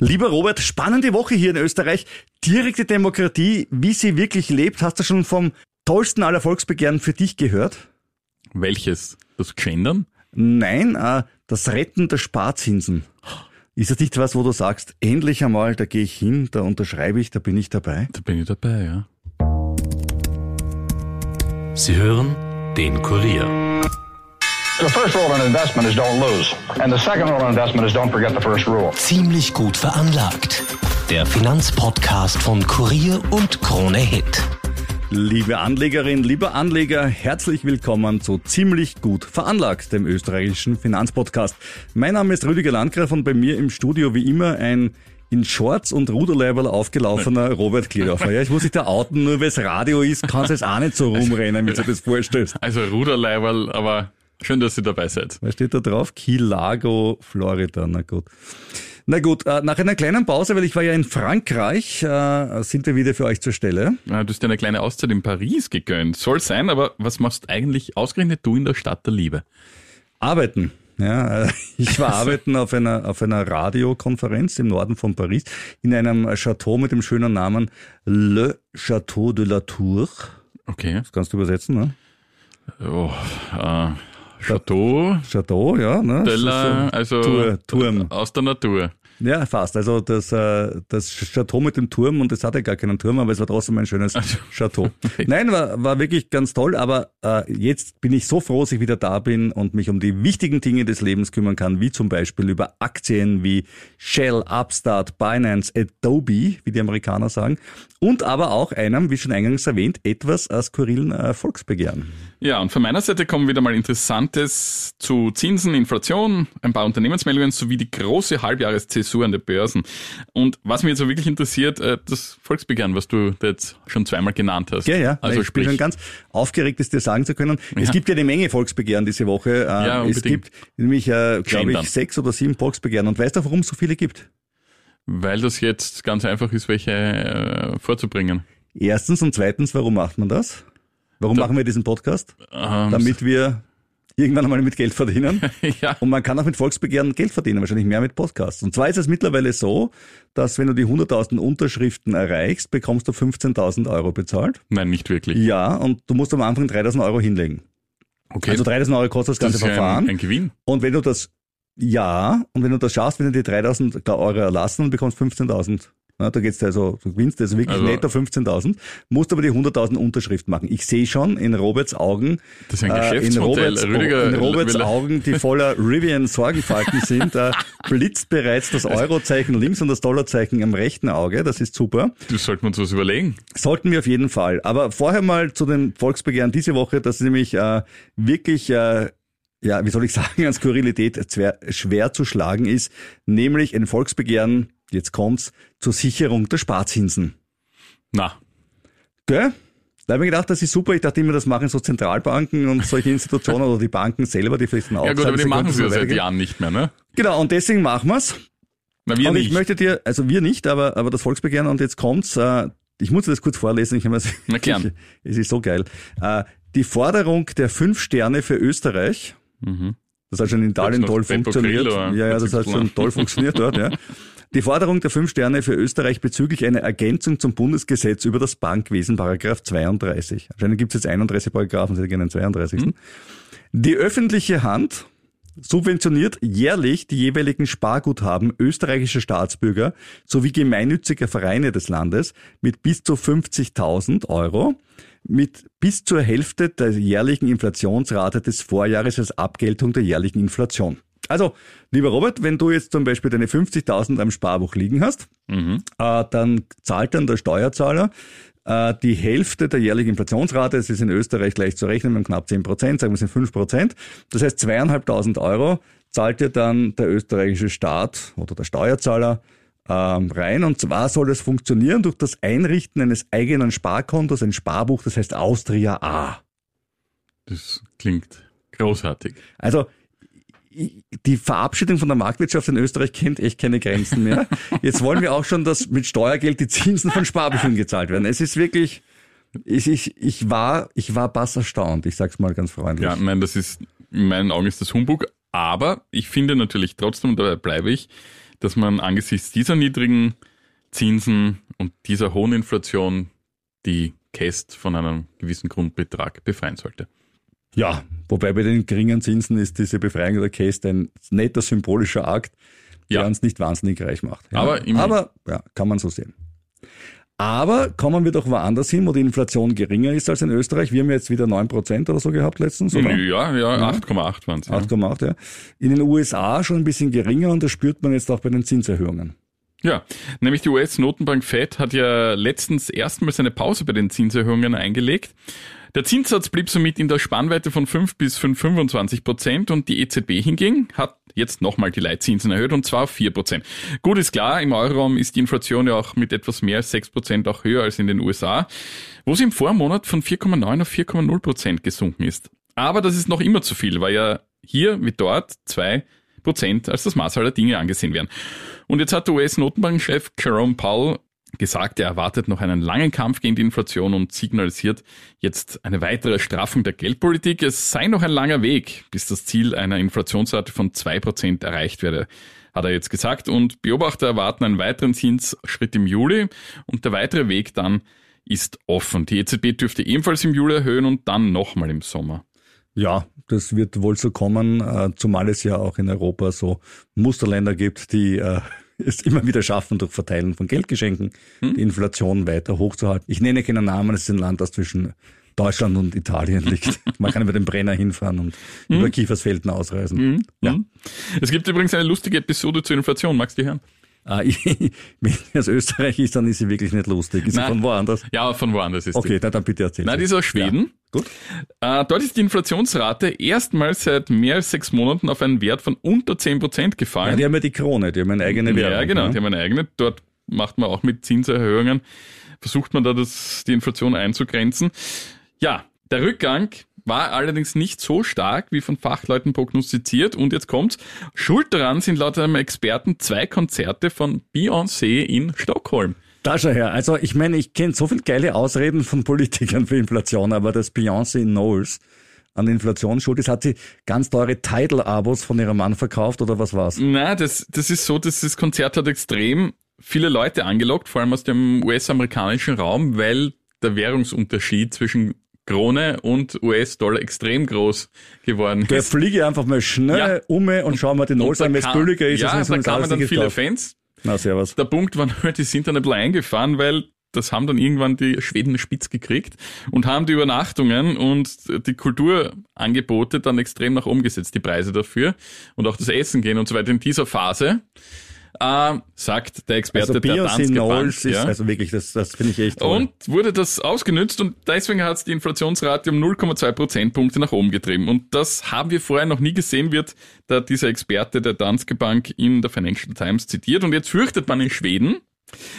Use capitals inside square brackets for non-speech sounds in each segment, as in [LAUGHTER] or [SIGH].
Lieber Robert, spannende Woche hier in Österreich. Direkte Demokratie, wie sie wirklich lebt. Hast du schon vom tollsten aller Volksbegehren für dich gehört? Welches? Das Gendern? Nein, äh, das Retten der Sparzinsen. Ist das nicht was, wo du sagst, endlich einmal, da gehe ich hin, da unterschreibe ich, da bin ich dabei? Da bin ich dabei, ja. Sie hören den Kurier. The first rule in investment is don't lose. And the second rule in investment is don't forget the first rule. Ziemlich gut veranlagt. Der Finanzpodcast von Kurier und Krone Hit. Liebe Anlegerin, lieber Anleger, herzlich willkommen zu Ziemlich gut veranlagt, dem österreichischen Finanzpodcast. Mein Name ist Rüdiger Landgraf und bei mir im Studio wie immer ein in Shorts und Ruderleiberl aufgelaufener Robert Kledorfer. Ja, ich muss sich da outen, nur weil es Radio ist, kannst du jetzt auch nicht so rumrennen, wenn du dir das vorstellst. Also Ruderleiberl, aber schön, dass ihr dabei seid. Was steht da drauf? Key Largo, Florida, na gut. Na gut, äh, nach einer kleinen Pause, weil ich war ja in Frankreich, äh, sind wir wieder für euch zur Stelle. Du hast dir eine kleine Auszeit in Paris gegönnt. Soll sein, aber was machst eigentlich ausgerechnet du in der Stadt der Liebe? Arbeiten. Ja, äh, ich war [LAUGHS] arbeiten auf einer, auf einer Radiokonferenz im Norden von Paris in einem Chateau mit dem schönen Namen Le Château de la Tour. Okay. Das kannst du übersetzen, ne? Oh, äh, Chateau, Chateau, ja. Ne? de la, also Tour, Turm. aus der Natur. Ja, fast. Also das, äh, das Chateau mit dem Turm, und es hatte gar keinen Turm, aber es war trotzdem ein schönes Chateau. [LAUGHS] Nein, war, war wirklich ganz toll, aber äh, jetzt bin ich so froh, dass ich wieder da bin und mich um die wichtigen Dinge des Lebens kümmern kann, wie zum Beispiel über Aktien wie Shell, Upstart, Binance, Adobe, wie die Amerikaner sagen, und aber auch einem, wie schon eingangs erwähnt, etwas skurrilen äh, Volksbegehren. Ja, und von meiner Seite kommen wieder mal Interessantes zu Zinsen, Inflation, ein paar Unternehmensmeldungen sowie die große Halbjahreszäsur an den Börsen. Und was mich jetzt so wirklich interessiert, äh, das Volksbegehren, was du da jetzt schon zweimal genannt hast. Ja, ja. Also ich sprich, bin schon ganz aufgeregt, es dir sagen zu können. Es Ja. gibt ja eine Menge Volksbegehren diese Woche. Äh, Ja, es unbedingt. gibt nämlich, äh, glaube ich, sechs oder sieben Volksbegehren. Und weißt du, warum es so viele gibt? Weil das jetzt ganz einfach ist, welche äh, vorzubringen. Erstens und zweitens, warum macht man das? Warum machen wir diesen Podcast? Ähm, Damit wir irgendwann einmal mit Geld verdienen. [LAUGHS] ja, Und man kann auch mit Volksbegehren Geld verdienen, wahrscheinlich mehr mit Podcasts. Und zwar ist es mittlerweile so, dass wenn du die 100.000 Unterschriften erreichst, bekommst du 15.000 Euro bezahlt. nein, nicht wirklich. Ja, und du musst am Anfang 3.000 Euro hinlegen. Okay, Also 3.000 Euro kostet das ganze das ist ja Verfahren. ein, ein Gewinn. Und wenn du das, ja, und wenn du das schaffst, wenn du die 3000 Euro erlassen und bekommst 15.000. Na, da geht's also, du gewinnst also wirklich Also- netto 15.000, musst aber die 100.000 Unterschrift machen. Ich sehe schon in Roberts Augen, Das ist ein äh, in Geschäftsmodell. Roberts, Rüdiger in Roberts Augen, die voller [LAUGHS] Rivian Sorgenfalten sind, äh, blitzt bereits das Eurozeichen links und das Dollarzeichen am rechten Auge. Das ist super. Du sollten wir uns was überlegen. Sollten wir auf jeden Fall. Aber vorher mal zu den Volksbegehren diese Woche, das ist nämlich äh, wirklich, äh, ja, wie soll ich sagen, an Skurrilität schwer, schwer zu schlagen ist, nämlich ein Volksbegehren, jetzt kommt's, zur Sicherung der Sparzinsen. Na, Gell? Da habe ich gedacht, das ist super. Ich dachte immer, das machen so Zentralbanken und solche Institutionen oder die Banken selber, die vielleicht dann ja gut, aber die machen sie ja seit. Jahren nicht mehr, ne? Genau, und deswegen machen wir's. Na, wir und nicht. ich möchte dir, also wir nicht, aber, aber das Volksbegehren und jetzt kommt's, äh, ich muss dir das kurz vorlesen, ich habe es, Na gern. [LAUGHS] es ist so geil. Äh, die Forderung der fünf Sterne für Österreich, Mhm. das hat schon in Italien toll funktioniert. Ja, ja, das hat schon toll [LAUGHS] funktioniert dort, ja. Die Forderung der fünf Sterne für Österreich bezüglich einer Ergänzung zum Bundesgesetz über das Bankwesen, Paragraph 32. Anscheinend gibt es jetzt 31 Paragraphen, sie gerne den 32. Mhm. Die öffentliche Hand subventioniert jährlich die jeweiligen Sparguthaben österreichischer Staatsbürger sowie gemeinnütziger Vereine des Landes mit bis zu 50.000 Euro mit bis zur Hälfte der jährlichen Inflationsrate des Vorjahres als Abgeltung der jährlichen Inflation. Also, lieber Robert, wenn du jetzt zum Beispiel deine 50.000 am Sparbuch liegen hast, Mhm. äh, dann zahlt dann der Steuerzahler äh, die Hälfte der jährlichen Inflationsrate, es ist in Österreich leicht zu rechnen, mit knapp 10 Prozent, sagen wir es sind 5 Prozent. Das heißt, zweieinhalbtausend Euro zahlt dir dann der österreichische Staat oder der Steuerzahler ähm, rein. Und zwar soll es funktionieren durch das Einrichten eines eigenen Sparkontos, ein Sparbuch, das heißt Austria A. Das klingt großartig. Also die Verabschiedung von der Marktwirtschaft in Österreich kennt echt keine Grenzen mehr. [LAUGHS] Jetzt wollen wir auch schon, dass mit Steuergeld die Zinsen von Sparbüchern gezahlt werden. Es ist wirklich, ich, ich, ich war, ich war bass erstaunt. Ich sag's mal ganz freundlich. Ja, ich meine, das ist, in meinen Augen ist das Humbug, aber ich finde natürlich trotzdem, und dabei bleibe ich, dass man angesichts dieser niedrigen Zinsen und dieser hohen Inflation die Käst von einem gewissen Grundbetrag befreien sollte. Ja, wobei bei den geringen Zinsen ist diese Befreiung der Käst ein netter symbolischer Akt, der Ja. uns nicht wahnsinnig reich macht. Ja. Aber. Aber ja, kann man so sehen. Aber kommen wir doch woanders hin, wo die Inflation geringer ist als in Österreich. Wir haben jetzt wieder 9% oder so gehabt letztens, oder? Ja, ja, 8,8 waren es. Ja. 8,8, ja. In den USA schon ein bisschen geringer und das spürt man jetzt auch bei den Zinserhöhungen. ja, nämlich die US-Notenbank Fed hat ja letztens erstmals eine Pause bei den Zinserhöhungen eingelegt. Der Zinssatz blieb somit in der Spannweite von 5 bis 5,25 Prozent und die EZB hingegen hat jetzt nochmal die Leitzinsen erhöht und zwar auf 4 Prozent. Gut ist klar, im Euroraum ist die Inflation ja auch mit etwas mehr als 6 Prozent auch höher als in den USA, wo sie im Vormonat von 4,9 auf 4,0 Prozent gesunken ist. Aber das ist noch immer zu viel, weil ja hier wie dort 2 Prozent als das Maß aller Dinge angesehen werden. Und jetzt hat der US-Notenbankchef Jerome Powell gesagt, er erwartet noch einen langen Kampf gegen die Inflation und signalisiert jetzt eine weitere Straffung der Geldpolitik. Es sei noch ein langer Weg, bis das Ziel einer Inflationsrate von 2% erreicht werde, hat er jetzt gesagt. Und Beobachter erwarten einen weiteren Zinsschritt im Juli und der weitere Weg dann ist offen. Die EZB dürfte ebenfalls im Juli erhöhen und dann nochmal im Sommer. Ja, das wird wohl so kommen, äh, zumal es ja auch in Europa so Musterländer gibt, die äh, [LAUGHS] es immer wieder schaffen, durch Verteilen von Geldgeschenken die Inflation weiter hochzuhalten. Ich nenne keinen Namen, es ist ein Land, das zwischen Deutschland und Italien [LAUGHS] liegt. Man kann über den Brenner hinfahren und über Kiefersfelden ausreisen. Ja. Hm? Es gibt übrigens eine lustige Episode zur Inflation. Magst du die hören? Äh, ich, [LAUGHS] wenn sie aus Österreich ist, dann ist sie wirklich nicht lustig. Ist sie Nein. von woanders? Ja, von woanders ist Okay, die. na, dann bitte erzähl. Nein, die ist aus Schweden. Gut. Äh, dort ist die Inflationsrate erstmals seit mehr als sechs Monaten auf einen Wert von unter 10 Prozent Ja, gefallen. die haben ja die Krone, die haben eine eigene Währung. Ja, genau, ne? die haben eine eigene. Dort macht man auch mit Zinserhöhungen, versucht man da das, die Inflation einzugrenzen. Ja, der Rückgang war allerdings nicht so stark, wie von Fachleuten prognostiziert. Und jetzt kommt's. Schuld daran sind laut einem Experten zwei Konzerte von Beyoncé in Stockholm. Da schau her. Also ich meine, ich kenne so viel geile Ausreden von Politikern für Inflation, aber dass Beyoncé in Knowles an Inflation schuld ist, hat sie ganz teure Tidal-Abos von ihrem Mann verkauft oder was war's? Na, das, das ist so, dass das Konzert hat extrem viele Leute angelockt, vor allem aus dem US-amerikanischen Raum, weil der Währungsunterschied zwischen Krone und US-Dollar extrem groß geworden Der ist. fliege einfach mal schnell Ja. um und schau mal die Knowles da an, wenn es billiger ist. ja, da kamen dann viele gekauft. Fans. Na, servus. Der Punkt war nur, die sind dann ein bisschen eingefahren, weil das haben dann irgendwann die Schweden spitz gekriegt und haben die Übernachtungen und die Kulturangebote dann extrem nach oben gesetzt, die Preise dafür und auch das Essen gehen und so weiter in dieser Phase. Äh, sagt der Experte Also der Danske ist, ja. also wirklich, das, das finde ich echt toll. Und wurde das ausgenützt und deswegen hat es die Inflationsrate um 0,2 Prozentpunkte nach oben getrieben. Und das haben wir vorher noch nie gesehen, wird da dieser Experte der Danske Bank in der Financial Times zitiert. Und jetzt fürchtet man in Schweden,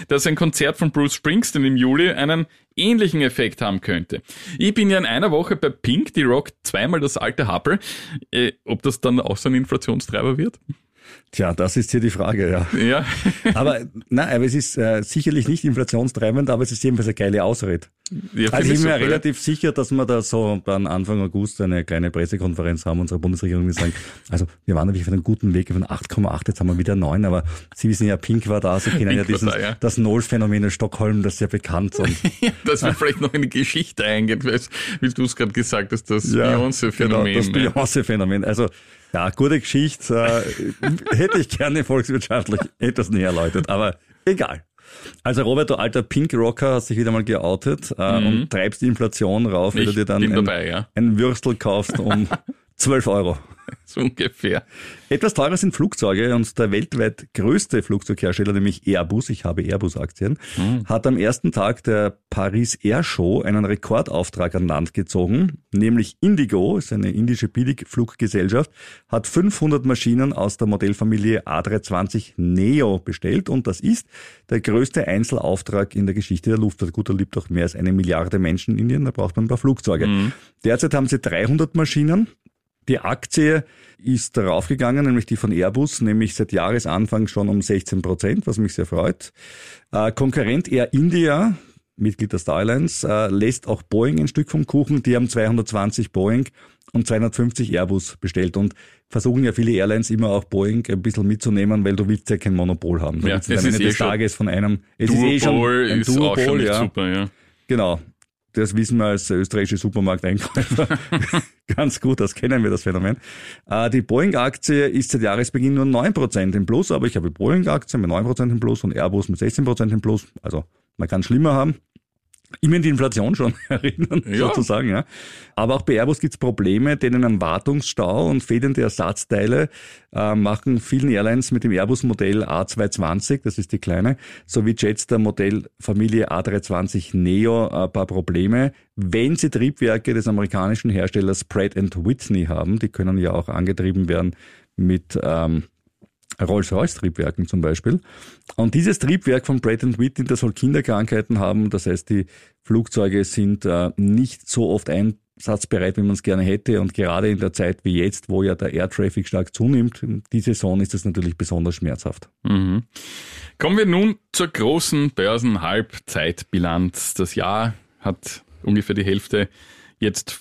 dass ein Konzert von Bruce Springsteen im Juli einen ähnlichen Effekt haben könnte. Ich bin ja in einer Woche bei Pink, die rockt zweimal das alte Happel. Äh, ob das dann auch so ein Inflationstreiber wird? Tja, das ist hier die Frage, ja. Ja. [LAUGHS] Aber, na, aber es ist äh, sicherlich nicht inflationstreibend, aber es ist jedenfalls eine geile Ausrede. ja Also ich bin mir relativ sicher, dass wir da so dann Anfang August eine kleine Pressekonferenz haben unserer Bundesregierung, die sagen, also wir waren natürlich auf einem guten Weg von 8,8, jetzt haben wir wieder 9, aber Sie wissen ja, Pink war da, Sie kennen Pink ja dieses, da, ja. das Knowles-Phänomen in Stockholm, das ist ja bekannt. Und [LAUGHS] dass wir vielleicht noch in die Geschichte eingehen, weil, wie du es gerade gesagt hast, das Beyoncé-Phänomen. Genau, das? Beyoncé-Phänomen. Also, ja, gute Geschichte. Äh, hätte ich gerne volkswirtschaftlich etwas näher erläutert, aber egal. Also Robert, du alter Pink-Rocker, hast dich wieder mal geoutet äh, und treibst die Inflation rauf, wenn Mhm. Du dir dann ein, dabei, ja. ein Würstel kaufst um [LAUGHS] 12 Euro. [LAUGHS] So ungefähr. Etwas teurer sind Flugzeuge und der weltweit größte Flugzeughersteller, nämlich Airbus, ich habe Airbus-Aktien, hat am ersten Tag der Paris Air Show einen Rekordauftrag an Land gezogen, nämlich Indigo, ist eine indische Billigfluggesellschaft, hat 500 Maschinen aus der Modellfamilie A320 Neo bestellt und das ist der größte Einzelauftrag in der Geschichte der Luftfahrt. Gut, da lebt auch mehr als eine Milliarde Menschen in Indien, da braucht man ein paar Flugzeuge. Derzeit haben sie 300 Maschinen. Die Aktie ist darauf gegangen, nämlich die von Airbus, nämlich seit Jahresanfang schon um 16 Prozent, was mich sehr freut. Äh, Konkurrent Air India, Mitglied der Star Alliance, äh, lässt auch Boeing ein Stück vom Kuchen. Die haben 220 Boeing und 250 Airbus bestellt und versuchen ja viele Airlines immer auch Boeing ein bisschen mitzunehmen, weil du willst ja kein Monopol haben. Du Ja, es ist eh des schon- Tages von einem, es Duopol ist eh schon ein ist auch schon Duopol, ja. super, ja. Genau. Das wissen wir als österreichische Supermarkteinkäufer [LAUGHS] [LAUGHS] ganz gut, das kennen wir, das Phänomen. Äh, Die Boeing-Aktie ist seit Jahresbeginn nur 9% im Plus, aber ich habe Boeing-Aktien mit 9% im Plus und Airbus mit 16% im Plus. Also man kann schlimmer haben. Immer in die Inflation schon [LAUGHS] erinnern, Ja. sozusagen. Ja. Aber auch bei Airbus gibt es Probleme, denen am Wartungsstau und fehlende Ersatzteile äh, machen vielen Airlines mit dem Airbus-Modell A220, das ist die kleine, sowie Jets der Modellfamilie A320 Neo ein paar Probleme. Wenn sie Triebwerke des amerikanischen Herstellers Pratt Whitney haben, die können ja auch angetrieben werden mit ähm, Rolls-Royce-Triebwerken zum Beispiel. Und dieses Triebwerk von Pratt Whitney, das soll Kinderkrankheiten haben. Das heißt, die Flugzeuge sind äh, nicht so oft einsatzbereit, wie man es gerne hätte. Und gerade in der Zeit wie jetzt, wo ja der Air Traffic stark zunimmt, die Saison ist das natürlich besonders schmerzhaft. Mhm. Kommen wir nun zur großen Börsen-Halbzeitbilanz. Das Jahr hat ungefähr die Hälfte, jetzt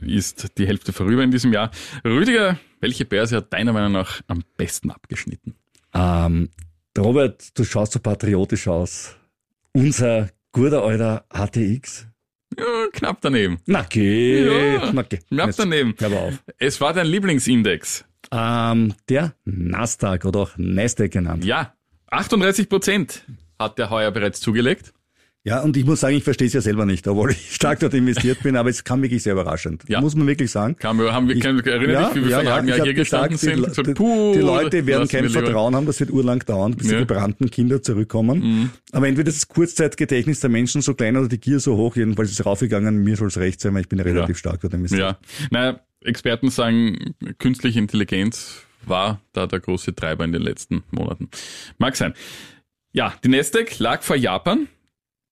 ist die Hälfte vorüber in diesem Jahr. Rüdiger, welche Börse hat deiner Meinung nach am besten abgeschnitten? Ähm, Robert, du schaust so patriotisch aus. Unser guter alter ATX. Ja, knapp daneben. Na geh, Ja, na geh. Knapp Jetzt daneben. Hör aber auf. Es war dein Lieblingsindex. Ähm, der Nasdaq oder auch Nasdaq genannt. Ja, 38 Prozent hat der heuer bereits zugelegt. Ja, und ich muss sagen, ich verstehe es ja selber nicht, obwohl ich stark dort investiert bin, aber es kam wirklich sehr überraschend. Ja. Muss man wirklich sagen. Kam, haben wir, Ich- erinnere dich, wie wir vor einem Jahr hier gestanden gesagt, sind? Die, So, die, die Leute werden kein. Vertrauen haben, das wird urlang dauern, bis Ja. Mhm. die gebrannten Kinder zurückkommen. Aber entweder das Kurzzeitgedächtnis der Menschen so klein oder die Gier so hoch, jedenfalls ist es raufgegangen, mir soll es recht sein, weil ich bin ja relativ stark dort investiert. Ja, naja, Experten sagen, künstliche Intelligenz war da der große Treiber in den letzten Monaten. Mag sein. Ja, die Nasdaq lag vor Japan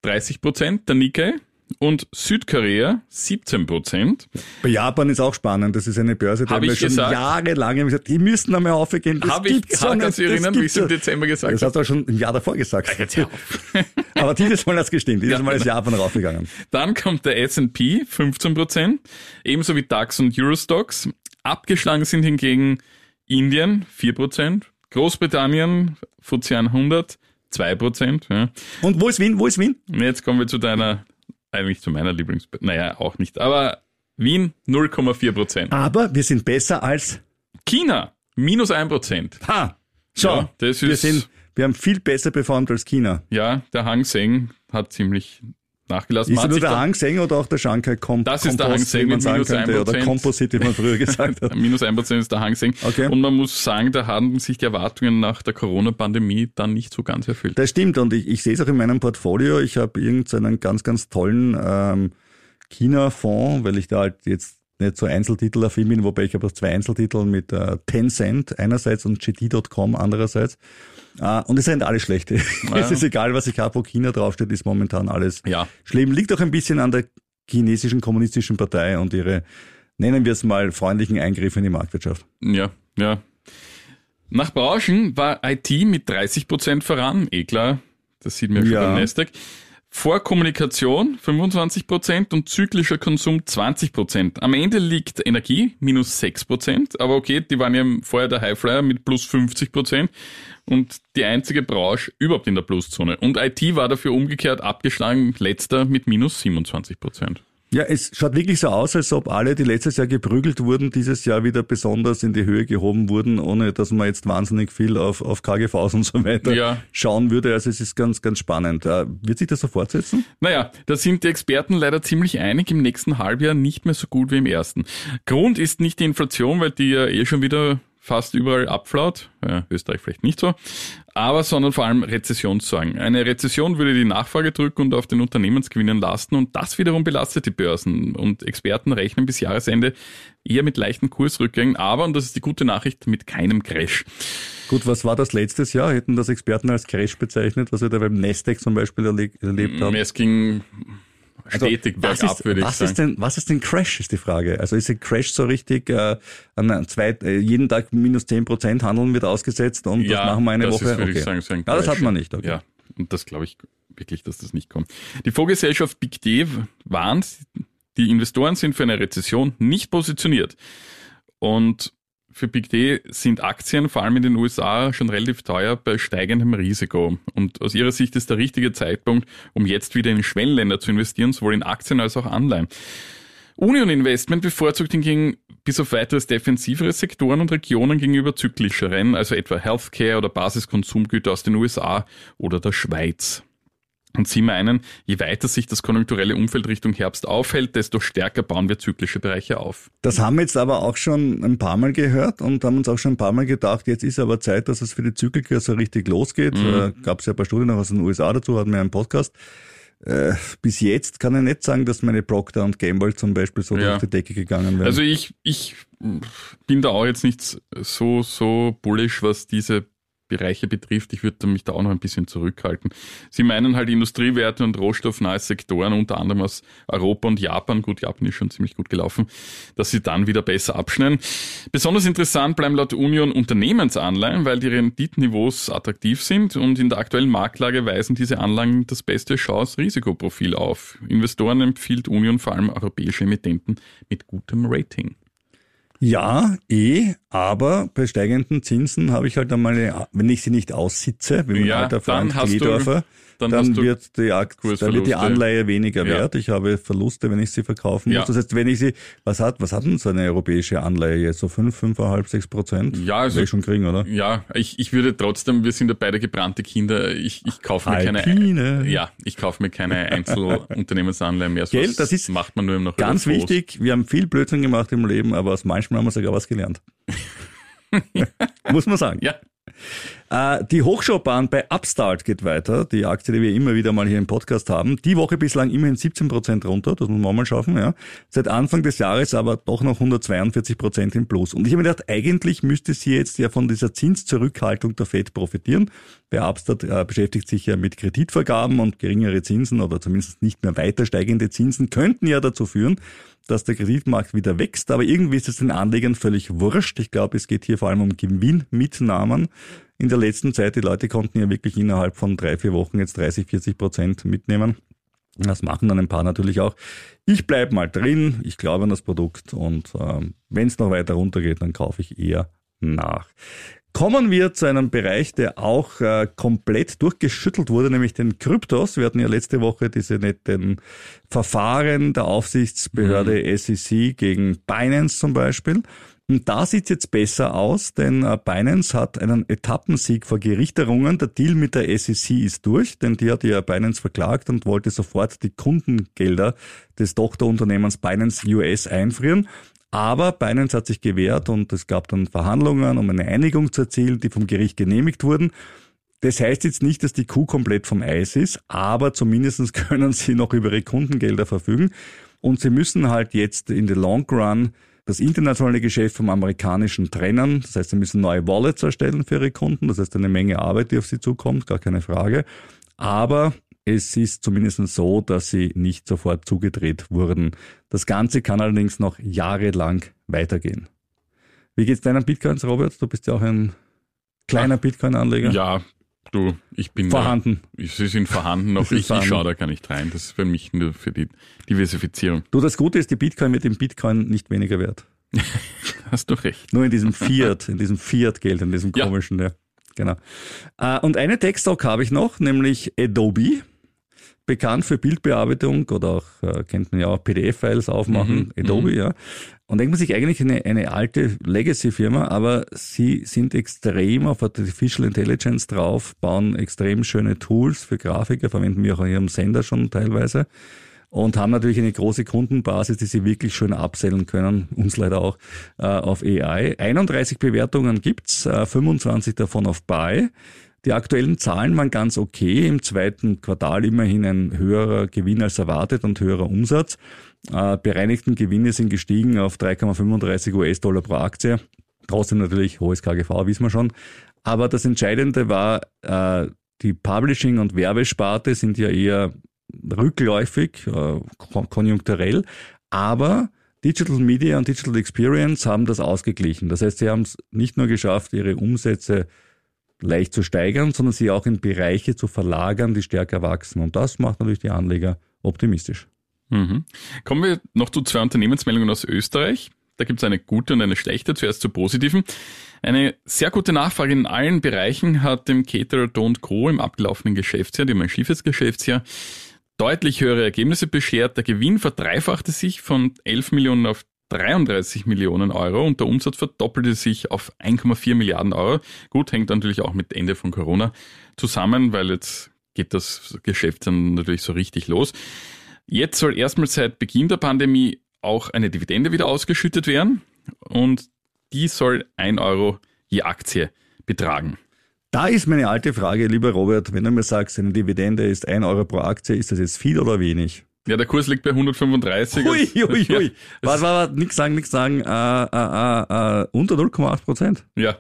30 Prozent, der Nikkei und Südkorea 17 Prozent. Bei Japan ist auch spannend, das ist eine Börse, die Hab haben wir ich schon gesagt. jahrelang gesagt, die müssten einmal aufgehen. Das Habe ich, dich das erinnern, wie ich es im Dezember gesagt Das habe? hast du auch schon im Jahr davor gesagt. Jetzt hör auf. [LAUGHS] Aber dieses Mal hat es gestimmt. Dieses Ja, Mal ist genau. Japan raufgegangen. Dann kommt der S&P 15 Prozent, ebenso wie DAX und Eurostox. Abgeschlagen sind hingegen Indien 4 Prozent, Großbritannien, FTSE 100 2 Prozent. Ja. Und wo ist Wien? Wo ist Wien? Jetzt kommen wir zu deiner, eigentlich zu meiner Lieblings... Naja, auch nicht. Aber Wien 0,4 Prozent. Aber wir sind besser als China minus 1 Prozent. Ha! Schau, Ja, das wir ist- sind, wir haben viel besser performt als China. Ja, der Hang Seng hat ziemlich nachgelassen. Ist hat nur der Hang Seng oder auch der Shanghai Com Das ist der Hang Seng wie man mit minus könnte, oder 1%. Composite, wie man früher [LAUGHS] gesagt hat. Minus 1% ist der Hang Seng. Okay. Und man muss sagen, da haben sich die Erwartungen nach der Corona-Pandemie dann nicht so ganz erfüllt. Das stimmt und ich, ich sehe es auch in meinem Portfolio. Ich habe irgendeinen ganz, ganz tollen ähm, China-Fonds, weil ich da halt jetzt nicht so Einzeltitel-affin bin, wobei ich habe zwei Einzeltitel mit äh, Tencent einerseits und GT.com andererseits. Äh, und es sind alle schlechte. [LAUGHS] es ist egal, was ich habe, wo China draufsteht, ist momentan alles Ja. schlimm. Liegt auch ein bisschen an der chinesischen kommunistischen Partei und ihre, nennen wir es mal, freundlichen Eingriffe in die Marktwirtschaft. Ja, ja. Nach Branchen war IT mit 30% voran, eh klar. Das sieht man ja schon Ja. beim Nasdaq. Vor Kommunikation 25% und zyklischer Konsum 20%. Am Ende liegt Energie minus 6%, aber okay, die waren ja vorher der Highflyer mit plus 50% und die einzige Branche überhaupt in der Pluszone. Und IT war dafür umgekehrt abgeschlagen, letzter mit minus 27%. Ja, es schaut wirklich so aus, als ob alle, die letztes Jahr geprügelt wurden, dieses Jahr wieder besonders in die Höhe gehoben wurden, ohne dass man jetzt wahnsinnig viel auf, auf KGVs und so weiter Ja. schauen würde. Also es ist ganz, ganz spannend. Äh, Wird sich das so fortsetzen? Naja, da sind die Experten leider ziemlich einig, im nächsten Halbjahr nicht mehr so gut wie im ersten. Grund ist nicht die Inflation, weil die ja eh schon wieder fast überall abflaut, ja, Österreich vielleicht nicht so, aber sondern vor allem Rezessionssorgen. Eine Rezession würde die Nachfrage drücken und auf den Unternehmensgewinnen lasten und das wiederum belastet die Börsen und Experten rechnen bis Jahresende eher mit leichten Kursrückgängen, aber, und das ist die gute Nachricht, mit keinem Crash. Gut, was war das letztes Jahr? Hätten das Experten als Crash bezeichnet, was wir da beim Nasdaq zum Beispiel erle erlebt haben? Es ging stetig Also, was bergab, ist, würde ich was sagen. Ist denn, was ist denn Crash, ist die Frage. Also ist ein Crash so richtig, äh, an zwei, äh, jeden Tag minus 10 Prozent Handeln wird ausgesetzt und das machen wir eine das Woche? Ist, würde okay. ich sagen, so ein ja, das Crash. hat man nicht. Okay. Ja, und das glaube ich wirklich, dass das nicht kommt. Die Fondsgesellschaft Big D warnt, die Investoren sind für eine Rezession nicht positioniert. Und für Big D sind Aktien vor allem in den USA schon relativ teuer bei steigendem Risiko. Und aus ihrer Sicht ist der richtige Zeitpunkt, um jetzt wieder in Schwellenländer zu investieren, sowohl in Aktien als auch Anleihen. Union Investment bevorzugt hingegen bis auf weiteres defensivere Sektoren und Regionen gegenüber zyklischeren, also etwa Healthcare oder Basiskonsumgüter aus den USA oder der Schweiz. Und Sie meinen, je weiter sich das konjunkturelle Umfeld Richtung Herbst aufhält, desto stärker bauen wir zyklische Bereiche auf. Das haben wir jetzt aber auch schon ein paar Mal gehört und haben uns auch schon ein paar Mal gedacht, jetzt ist aber Zeit, dass es für die Zykliker so richtig losgeht. Mhm. Äh, Gab es ja ein paar Studien aus den USA dazu, hatten wir einen Podcast. Äh, bis jetzt kann ich nicht sagen, dass meine Procter und Gamble zum Beispiel so ja. durch die Decke gegangen wären. Also ich, ich bin da auch jetzt nicht so, so bullish, was diese Bereiche betrifft. Ich würde mich da auch noch ein bisschen zurückhalten. Sie meinen halt Industriewerte und rohstoffnahe Sektoren, unter anderem aus Europa und Japan, gut, Japan ist schon ziemlich gut gelaufen, dass sie dann wieder besser abschneiden. Besonders interessant bleiben laut Union Unternehmensanleihen, weil die Renditniveaus attraktiv sind und in der aktuellen Marktlage weisen diese Anlagen das beste Chance-Risikoprofil auf. Investoren empfiehlt Union vor allem europäische Emittenten mit gutem Rating. Ja, eh, aber bei steigenden Zinsen habe ich halt einmal, wenn ich sie nicht aussitze, wie mein ja, alter Freund Kledorfer, dann, dann wird die Aktie, dann wird die Anleihe weniger ja. wert. Ich habe Verluste, wenn ich sie verkaufen ja. muss. Das heißt, wenn ich sie, was hat, was hat denn so eine europäische Anleihe jetzt? So fünf, fünfeinhalb, sechs Prozent? Ja, also. ich schon kriegen, oder? Ja, ich, ich würde trotzdem, wir sind ja beide gebrannte Kinder. Ich, ich kaufe mir Alpine. keine, ja, ich kaufe mir keine [LAUGHS] Einzelunternehmensanleihe mehr. So Geld, das ist macht man nur im noch ganz wichtig. Wir haben viel Blödsinn gemacht im Leben, aber aus manchmal haben wir sogar was gelernt. [LAUGHS] Muss man sagen. Ja. Äh, die Hochschaubahn bei Upstart geht weiter, die Aktie, die wir immer wieder mal hier im Podcast haben. Die Woche bislang immerhin 17 Prozent runter, das muss man mal schaffen. Ja. Seit Anfang des Jahres aber doch noch 142 Prozent im Plus. Und ich habe mir gedacht, eigentlich müsste sie jetzt ja von dieser Zinszurückhaltung der FED profitieren. Bei Upstart äh, beschäftigt sich ja mit Kreditvergaben und geringere Zinsen oder zumindest nicht mehr weiter steigende Zinsen könnten ja dazu führen, dass der Kreditmarkt wieder wächst. Aber irgendwie ist es den Anlegern völlig wurscht. Ich glaube, es geht hier vor allem um Gewinnmitnahmen in der letzten Zeit. Die Leute konnten ja wirklich innerhalb von drei, vier Wochen jetzt 30, 40 Prozent mitnehmen. Das machen dann ein paar natürlich auch. Ich bleib mal drin, ich glaube an das Produkt und ähm, wenn es noch weiter runtergeht, dann kaufe ich eher nach. Kommen wir zu einem Bereich, der auch äh, komplett durchgeschüttelt wurde, nämlich den Kryptos. Wir hatten ja letzte Woche diese netten Verfahren der Aufsichtsbehörde mhm. SEC gegen Binance zum Beispiel. Und da sieht's jetzt besser aus, denn äh, Binance hat einen Etappensieg vor Gericht errungen. Der Deal mit der SEC ist durch, denn die hat ja Binance verklagt und wollte sofort die Kundengelder des Tochterunternehmens Binance US einfrieren. Aber Binance hat sich gewehrt und es gab dann Verhandlungen, um eine Einigung zu erzielen, die vom Gericht genehmigt wurden. Das heißt jetzt nicht, dass die Kuh komplett vom Eis ist, aber zumindest [LAUGHS] können sie noch über ihre Kundengelder verfügen. Und sie müssen halt jetzt in the long run das internationale Geschäft vom amerikanischen trennen. Das heißt, sie müssen neue Wallets erstellen für ihre Kunden. Das heißt, eine Menge Arbeit, die auf sie zukommt, gar keine Frage. Aber es ist zumindest so, dass sie nicht sofort zugedreht wurden. Das Ganze kann allerdings noch jahrelang weitergehen. Wie geht's deinen Bitcoins, Robert? Du bist ja auch ein kleiner Bitcoin-Anleger. Ja, du, ich bin vorhanden. Da, sie sind vorhanden noch. ich, ich schaue da gar nicht rein. Das ist für mich nur für die Diversifizierung. Du, das Gute ist, die Bitcoin wird im Bitcoin nicht weniger wert. [LAUGHS] Hast du recht. Nur in diesem Fiat, in diesem Fiat-Geld, in diesem komischen, ja. ja. Genau. Äh, und eine Textdoc habe ich noch, nämlich Adobe bekannt für Bildbearbeitung oder auch, äh, kennt man ja auch PDF-Files aufmachen, mhm. Adobe, mhm. ja. Und denkt man sich eigentlich eine, eine alte Legacy-Firma, aber sie sind extrem auf Artificial Intelligence drauf, bauen extrem schöne Tools für Grafiker, verwenden wir auch in ihrem Sender schon teilweise und haben natürlich eine große Kundenbasis, die sie wirklich schön absellen können, [LAUGHS] uns leider auch, äh, auf AI. 31 Bewertungen gibt's, äh, 25 davon auf Buy. Die aktuellen Zahlen waren ganz okay. Im zweiten Quartal immerhin ein höherer Gewinn als erwartet und höherer Umsatz. Äh, bereinigten Gewinne sind gestiegen auf 3,35 US-Dollar pro Aktie. Trotzdem natürlich hohes KGV, wissen wir schon. Aber das Entscheidende war, äh, die Publishing- und Werbesparte sind ja eher rückläufig, äh, konjunkturell. Aber Digital Media und Digital Experience haben das ausgeglichen. Das heißt, sie haben es nicht nur geschafft, ihre Umsätze leicht zu steigern, sondern sie auch in Bereiche zu verlagern, die stärker wachsen. Und das macht natürlich die Anleger optimistisch. Mhm. Kommen wir noch zu zwei Unternehmensmeldungen aus Österreich. Da gibt es eine gute und eine schlechte. Zuerst zur positiven. Eine sehr gute Nachfrage in allen Bereichen hat dem Caterer Don't Co. im abgelaufenen Geschäftsjahr, dem ein schiefes Geschäftsjahr, deutlich höhere Ergebnisse beschert. Der Gewinn verdreifachte sich von 11 Millionen auf 33 Millionen Euro und der Umsatz verdoppelte sich auf 1,4 Milliarden Euro. Gut, hängt natürlich auch mit Ende von Corona zusammen, weil jetzt geht das Geschäft dann natürlich so richtig los. Jetzt soll erstmal seit Beginn der Pandemie auch eine Dividende wieder ausgeschüttet werden und die soll 1 Euro je Aktie betragen. Da ist meine alte Frage, lieber Robert, wenn du mir sagst, eine Dividende ist 1 Euro pro Aktie, ist das jetzt viel oder wenig? Ja, der Kurs liegt bei 135. Ui, ui, ui. Ja, was war, nix sagen, nix sagen, äh, äh, äh, unter 0,8 Prozent? Ja.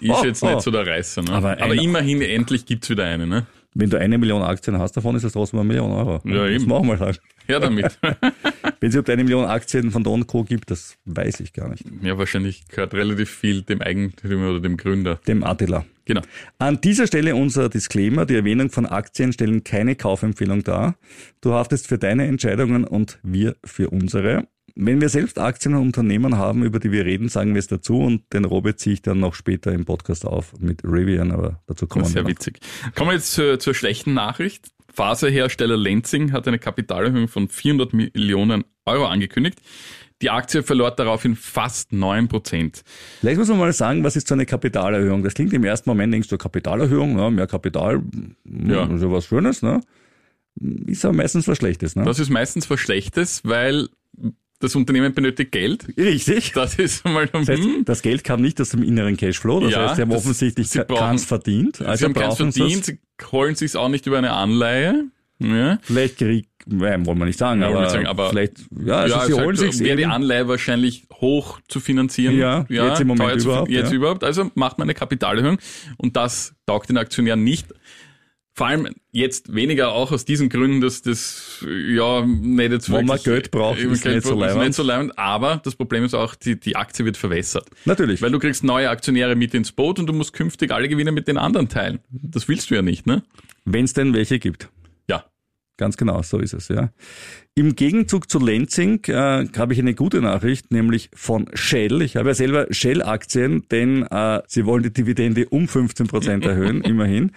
Ist oh, jetzt oh. nicht so der Reißer, ne? Aber, Aber immerhin, endlich gibt's wieder eine, ne? Wenn du eine Million Aktien hast, davon ist das trotzdem eine Million Euro. Ja, das eben. machen wir halt. Ja, damit. [LAUGHS] Wenn es überhaupt eine Million Aktien von Don Co. gibt, das weiß ich gar nicht. Ja, wahrscheinlich gehört relativ viel dem Eigentümer oder dem Gründer. Dem Attila. Genau. An dieser Stelle unser Disclaimer. Die Erwähnung von Aktien stellen keine Kaufempfehlung dar. Du haftest für deine Entscheidungen und wir für unsere. Wenn wir selbst Aktien und Unternehmen haben, über die wir reden, sagen wir es dazu und den Robert ziehe ich dann noch später im Podcast auf mit Rivian, aber dazu kommen wir Sehr witzig. Kommen wir jetzt zur, zur schlechten Nachricht. Faserhersteller Lenzing hat eine Kapitalerhöhung von 400 Millionen Euro angekündigt. Die Aktie verlor daraufhin fast 9 Prozent. Vielleicht muss man mal sagen, was ist so eine Kapitalerhöhung? Das klingt im ersten Moment, denkst du, Kapitalerhöhung, ja, mehr Kapital, ja. so was Schönes, ne? Ist aber meistens was Schlechtes, ne? Das ist meistens was Schlechtes, weil das Unternehmen benötigt Geld. Richtig. Das ist mal das, heißt, das Geld kam nicht aus dem inneren Cashflow. Das ja, heißt, sie haben offensichtlich keins verdient. Also sie haben keins verdient, sie holen sich auch nicht über eine Anleihe. Ja. Vielleicht krieg, wollen wir nicht sagen, ja, aber, sagen, aber vielleicht, ja, also ja, sie holen sich wäre die Anleihe wahrscheinlich hoch zu finanzieren. Ja, ja jetzt im Moment überhaupt. Zu, jetzt ja. überhaupt. Also macht man eine Kapitalerhöhung und das taugt den Aktionären nicht. Vor allem jetzt weniger auch aus diesen Gründen, dass das ja nicht jetzt Wenn man Geld braucht, ist Geld nicht so leibend. Nicht so leibend. Aber das Problem ist auch, die, die Aktie wird verwässert. Natürlich. Weil du kriegst neue Aktionäre mit ins Boot und du musst künftig alle Gewinne mit den anderen teilen. Das willst du ja nicht, ne? Wenn es denn welche gibt. Ganz genau, so ist es, ja. Im Gegenzug zu Lenzing äh, habe ich eine gute Nachricht, nämlich von Shell. Ich habe ja selber Shell-Aktien, denn äh, sie wollen die Dividende um 15 Prozent erhöhen, [LAUGHS] immerhin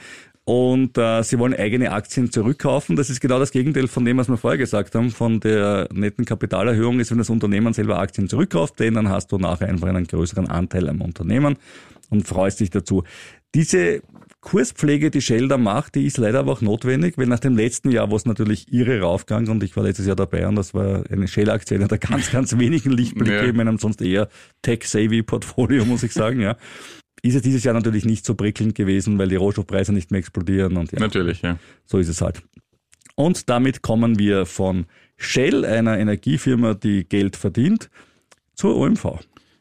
und äh, sie wollen eigene Aktien zurückkaufen. Das ist genau das Gegenteil von dem, was wir vorher gesagt haben, von der netten Kapitalerhöhung ist, wenn das Unternehmen selber Aktien zurückkauft, denn dann hast du nachher einfach einen größeren Anteil am Unternehmen und freust dich dazu. Diese Kurspflege, die Shell da macht, die ist leider aber auch notwendig, weil nach dem letzten Jahr, wo es natürlich irre raufgang und ich war letztes Jahr dabei und das war eine Shell-Aktie, einer der ganz, ganz wenigen Lichtblicke ja. in meinem sonst eher Tech-Savvy-Portfolio, muss ich sagen, ja ist es dieses Jahr natürlich nicht so prickelnd gewesen, weil die Rohstoffpreise nicht mehr explodieren und ja. Natürlich, ja. So ist es halt. Und damit kommen wir von Shell, einer Energiefirma, die Geld verdient, zur OMV.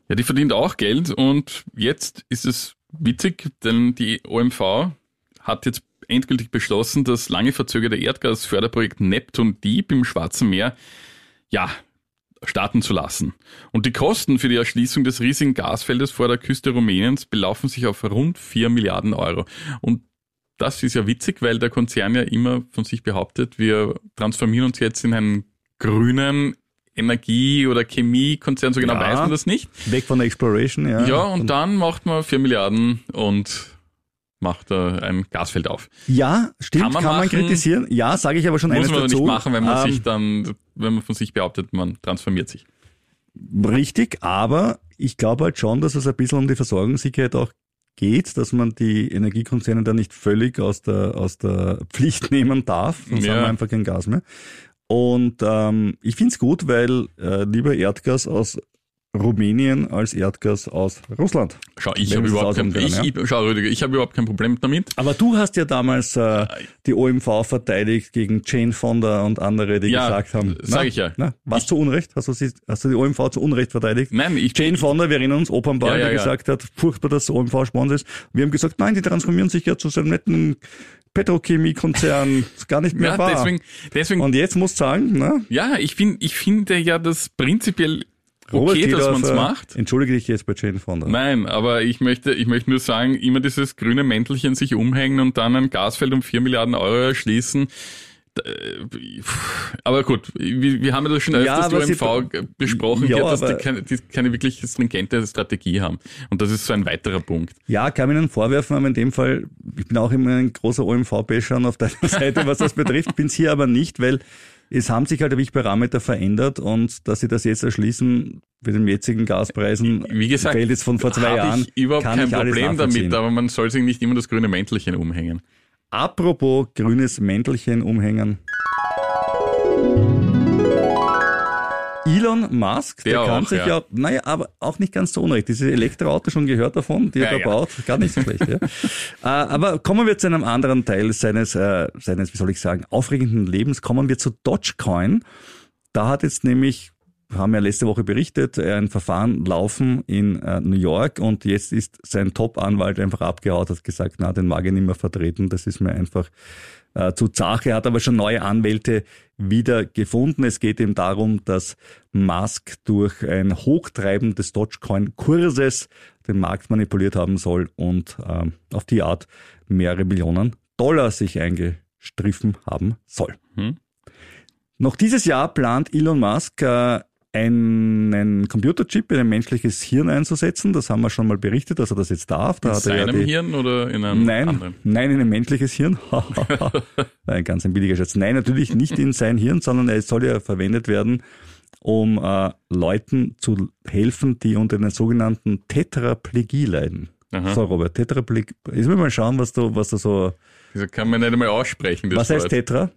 Ja, die verdient auch Geld und jetzt ist es witzig, denn die OMV hat jetzt endgültig beschlossen, das lange verzögerte Erdgasförderprojekt Neptun Deep im Schwarzen Meer ja, starten zu lassen. Und die Kosten für die Erschließung des riesigen Gasfeldes vor der Küste Rumäniens belaufen sich auf rund 4 Milliarden Euro. Und das ist ja witzig, weil der Konzern ja immer von sich behauptet, wir transformieren uns jetzt in einen grünen Energie- oder Chemiekonzern, so genau ja, weiß man das nicht. Weg von der Exploration, ja. Ja, und, und dann macht man 4 Milliarden und macht er ein Gasfeld auf. Ja, stimmt, kann man, kann man kritisieren. Ja, sage ich aber schon Muss eines man dazu. nicht machen, wenn man ähm, sich dann, wenn man von sich behauptet, man transformiert sich. Richtig, aber ich glaube halt schon, dass es ein bisschen um die Versorgungssicherheit auch geht, dass man die Energiekonzerne da nicht völlig aus der, aus der Pflicht [LAUGHS] nehmen darf, sonst ja. haben wir einfach kein Gas mehr. Und ähm, ich find's gut, weil äh, lieber Erdgas aus Rumänien als Erdgas aus Russland. Schau, ich habe überhaupt, kein, können, ich, ja? ich, schau, Rüdiger, ich hab überhaupt kein Problem damit. Aber du hast ja damals äh, die OMV verteidigt gegen Jane Fonda und andere, die ja, gesagt haben. Sag ich ja. Na, was zu Unrecht? Hast du, sie, hast du die OMV zu Unrecht verteidigt? Nein, ich. Jane Fonda, wir erinnern uns, Opernball, ja, ja, der gesagt hat, furchtbar, dass OMV Sponsor ist. Wir haben gesagt, nein, die transformieren sich ja zu so einem netten Petrochemiekonzern [LAUGHS] gar nicht mehr ja, wahr. Deswegen, deswegen, und jetzt muss sagen, ne? Ja, ich finde, ich finde ja das prinzipiell okay, dass man es macht. Entschuldige dich jetzt bei Jane Fonda. Nein, aber ich möchte, ich möchte nur sagen, immer dieses grüne Mäntelchen sich umhängen und dann ein Gasfeld um vier Milliarden Euro erschließen. Äh, aber gut, wir, wir haben ja das schon öfters ja, die OMV besprochen, ja, dass die keine, die keine wirklich stringente Strategie haben. Und das ist so ein weiterer Punkt. Ja, kann man ihnen vorwerfen, aber in dem Fall, ich bin auch immer ein großer OMV-Bescher auf deiner [LAUGHS] Seite, was das betrifft, bin es hier aber nicht, weil es haben sich halt der Parameter verändert und dass sie das jetzt erschließen mit den jetzigen Gaspreisen, wie gesagt, fällt jetzt von vor zwei Jahren. Ich überhaupt kein Problem damit, aber man soll sich nicht immer das grüne Mäntelchen umhängen. Apropos grünes Mäntelchen umhängen. Elon Musk, der, der kann auch, sich ja. ja, naja, aber auch nicht ganz so unrecht. Diese Elektroauto schon gehört davon, die er ja, da ja. baut, gar nicht so schlecht. ja. [LAUGHS] äh, aber kommen wir zu einem anderen Teil seines, äh, seines, wie soll ich sagen, aufregenden Lebens. Kommen wir zu Dogecoin. Da hat jetzt nämlich haben ja letzte Woche berichtet, ein Verfahren laufen in äh, New York und jetzt ist sein Top-Anwalt einfach abgehaut, hat gesagt, na, den mag ich nicht mehr vertreten, das ist mir einfach äh, zu zach. Er hat aber schon neue Anwälte wieder gefunden. Es geht ihm darum, dass Musk durch ein Hochtreiben des Dogecoin-Kurses den Markt manipuliert haben soll und äh, auf die Art mehrere Millionen Dollar sich eingestriffen haben soll. Hm. Noch dieses Jahr plant Elon Musk äh, einen Computerchip in ein menschliches Hirn einzusetzen. Das haben wir schon mal berichtet, dass er das jetzt darf. Da in seinem ja die, Hirn oder in einem nein, anderen? Nein, in ein menschliches Hirn. [LAUGHS] [LAUGHS] ein ganz ein billiger Schatz. Nein, natürlich nicht in sein Hirn, sondern er soll ja verwendet werden, um äh, Leuten zu helfen, die unter einer sogenannten Tetraplegie leiden. Aha. So, Robert, Tetraplegie. Jetzt will mal schauen, was du, was du so. Wieso kann man nicht einmal aussprechen? was heißt Tetra?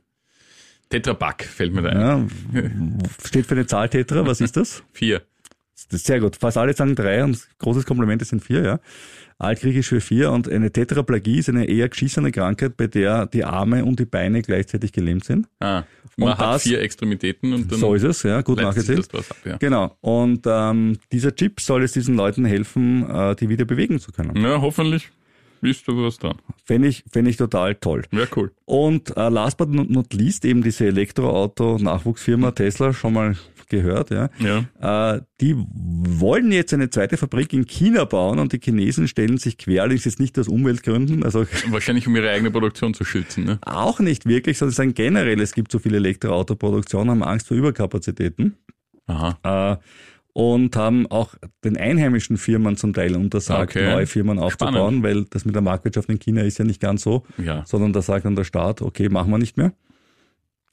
Tetrapack fällt mir da ein. Ja, steht für eine Zahl Tetra, was ist das? [LAUGHS] vier. Das ist sehr gut. Fast alle sagen drei und großes Kompliment, das sind vier, ja. Altgriechisch für vier und eine Tetraplagie ist eine eher geschissene Krankheit, bei der die Arme und die Beine gleichzeitig gelähmt sind. Ah, man und hat das, vier Extremitäten und dann so ist es, ja, gut nachgezählt. Ja. Genau. Und ähm, dieser Chip soll es diesen Leuten helfen, äh, die wieder bewegen zu können. Ja, hoffentlich bist du was dann. Fände ich, fänd ich total toll. Ja, cool. Und äh, last but not least eben diese Elektroauto-Nachwuchsfirma Tesla, schon mal gehört, ja. ja. Äh, die wollen jetzt eine zweite Fabrik in China bauen und die Chinesen stellen sich quer, allerdings jetzt nicht aus Umweltgründen. Also [LAUGHS] Wahrscheinlich um ihre eigene Produktion zu schützen, ne? Auch nicht wirklich, sondern sagen generell, es gibt so viele Elektroautoproduktionen, haben Angst vor Überkapazitäten. Aha. Äh, und haben auch den einheimischen Firmen zum Teil untersagt, okay. neue Firmen aufzubauen, Spannend. weil das mit der Marktwirtschaft in China ist ja nicht ganz so, ja. sondern da sagt dann der Staat, okay, machen wir nicht mehr.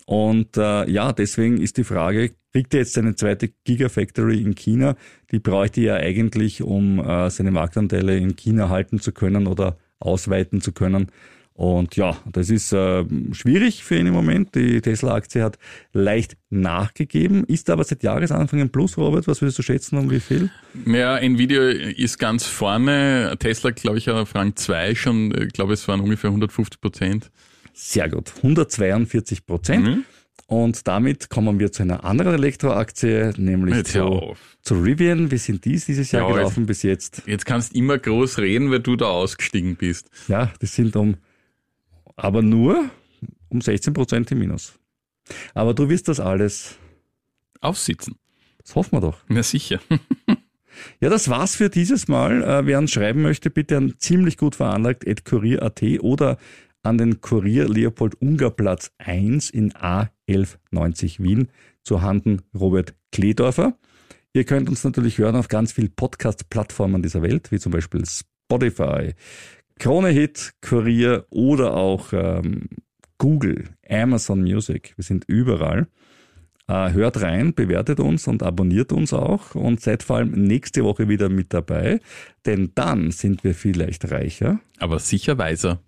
Und äh, ja, deswegen ist die Frage, kriegt er jetzt seine zweite Gigafactory in China? Die bräuchte er eigentlich, um äh, seine Marktanteile in China halten zu können oder ausweiten zu können. Und ja, das ist äh, schwierig für ihn im Moment. Die Tesla-Aktie hat leicht nachgegeben, ist aber seit Jahresanfang ein Plus, Robert. Was würdest du schätzen, um wie viel? Ja, Nvidia ist ganz vorne. Tesla, glaube ich, auf Rang 2 schon. Ich glaube, es waren ungefähr 150 Prozent. Sehr gut. 142 Prozent. Mhm. Und damit kommen wir zu einer anderen Elektroaktie, nämlich zu, zu Rivian. Wie sind dies dieses Jahr ja, gelaufen bis jetzt? Jetzt kannst du immer groß reden, weil du da ausgestiegen bist. Ja, das sind um aber nur um 16 Prozent im Minus. Aber du wirst das alles aussitzen. Das hoffen wir doch. Na sicher. [LAUGHS] ja, das war's für dieses Mal. Äh, wer uns schreiben möchte, bitte an ziemlich gut veranlagt kurier.at oder an den Kurier Leopold Unger Platz 1 in A1190 Wien zu Handen Robert Kledorfer. Ihr könnt uns natürlich hören auf ganz vielen Podcast-Plattformen dieser Welt, wie zum Beispiel Spotify, Krone Hit, Kurier oder auch ähm, Google, Amazon Music. Wir sind überall. Äh, hört rein, bewertet uns und abonniert uns auch und seid vor allem nächste Woche wieder mit dabei, denn dann sind wir vielleicht reicher. Aber sicher weiser.